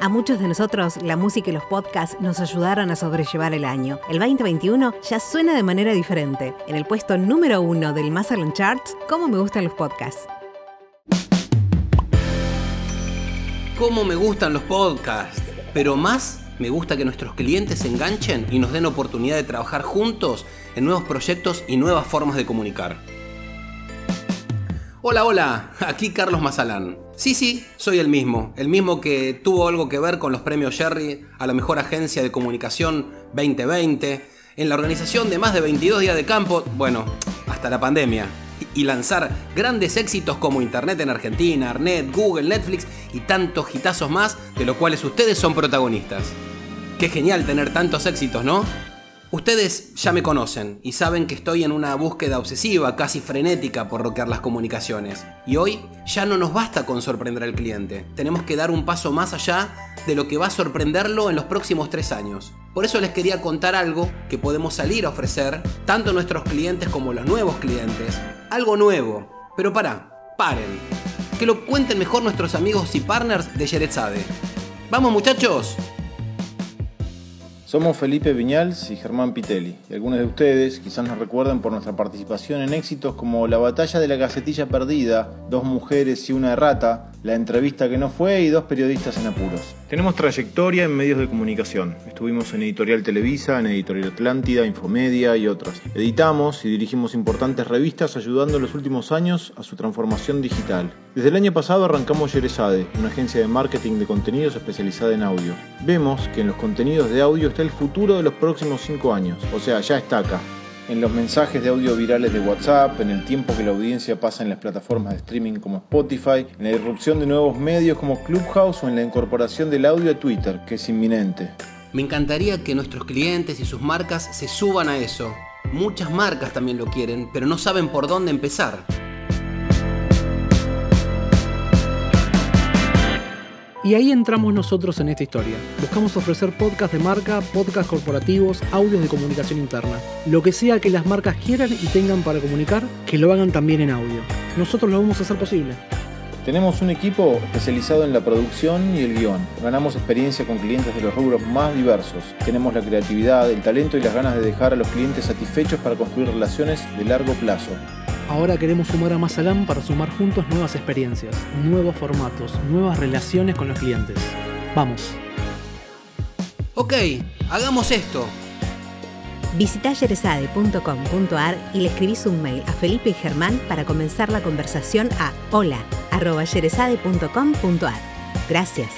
A muchos de nosotros, la música y los podcasts nos ayudaron a sobrellevar el año. El 2021 ya suena de manera diferente. En el puesto número uno del Mazatlán Charts, ¿cómo me gustan los podcasts? ¿Cómo me gustan los podcasts? Pero más me gusta que nuestros clientes se enganchen y nos den oportunidad de trabajar juntos en nuevos proyectos y nuevas formas de comunicar. Hola, hola, aquí Carlos Mazalán. Sí, sí, soy el mismo, el mismo que tuvo algo que ver con los premios Jerry a la mejor agencia de comunicación 2020, en la organización de más de 22 días de campo, bueno, hasta la pandemia, y lanzar grandes éxitos como Internet en Argentina, Arnet, Google, Netflix y tantos hitazos más, de los cuales ustedes son protagonistas. Qué genial tener tantos éxitos, ¿no? Ustedes ya me conocen y saben que estoy en una búsqueda obsesiva, casi frenética por roquear las comunicaciones. Y hoy ya no nos basta con sorprender al cliente, tenemos que dar un paso más allá de lo que va a sorprenderlo en los próximos tres años. Por eso les quería contar algo que podemos salir a ofrecer, tanto nuestros clientes como los nuevos clientes. Algo nuevo. Pero para, paren. Que lo cuenten mejor nuestros amigos y partners de Yerezade. ¡Vamos muchachos! Somos Felipe Viñals y Germán Pitelli, y algunos de ustedes quizás nos recuerden por nuestra participación en éxitos como La batalla de la gacetilla perdida, Dos mujeres y una errata, La entrevista que no fue y Dos periodistas en apuros. Tenemos trayectoria en medios de comunicación. Estuvimos en Editorial Televisa, en Editorial Atlántida, Infomedia y otras. Editamos y dirigimos importantes revistas ayudando en los últimos años a su transformación digital. Desde el año pasado arrancamos Yerezade, una agencia de marketing de contenidos especializada en audio. Vemos que en los contenidos de audio está el futuro de los próximos 5 años, o sea, ya está acá. En los mensajes de audio virales de WhatsApp, en el tiempo que la audiencia pasa en las plataformas de streaming como Spotify, en la irrupción de nuevos medios como Clubhouse o en la incorporación del audio a Twitter, que es inminente. Me encantaría que nuestros clientes y sus marcas se suban a eso. Muchas marcas también lo quieren, pero no saben por dónde empezar. Y ahí entramos nosotros en esta historia. Buscamos ofrecer podcast de marca, podcast corporativos, audios de comunicación interna. Lo que sea que las marcas quieran y tengan para comunicar, que lo hagan también en audio. Nosotros lo vamos a hacer posible. Tenemos un equipo especializado en la producción y el guion. Ganamos experiencia con clientes de los rubros más diversos. Tenemos la creatividad, el talento y las ganas de dejar a los clientes satisfechos para construir relaciones de largo plazo. Ahora queremos sumar a Mazalam para sumar juntos nuevas experiencias, nuevos formatos, nuevas relaciones con los clientes. Vamos. Ok, hagamos esto. Visita yeresade.com.ar y le escribís un mail a Felipe y Germán para comenzar la conversación a hola.yeresade.com.ar. Gracias.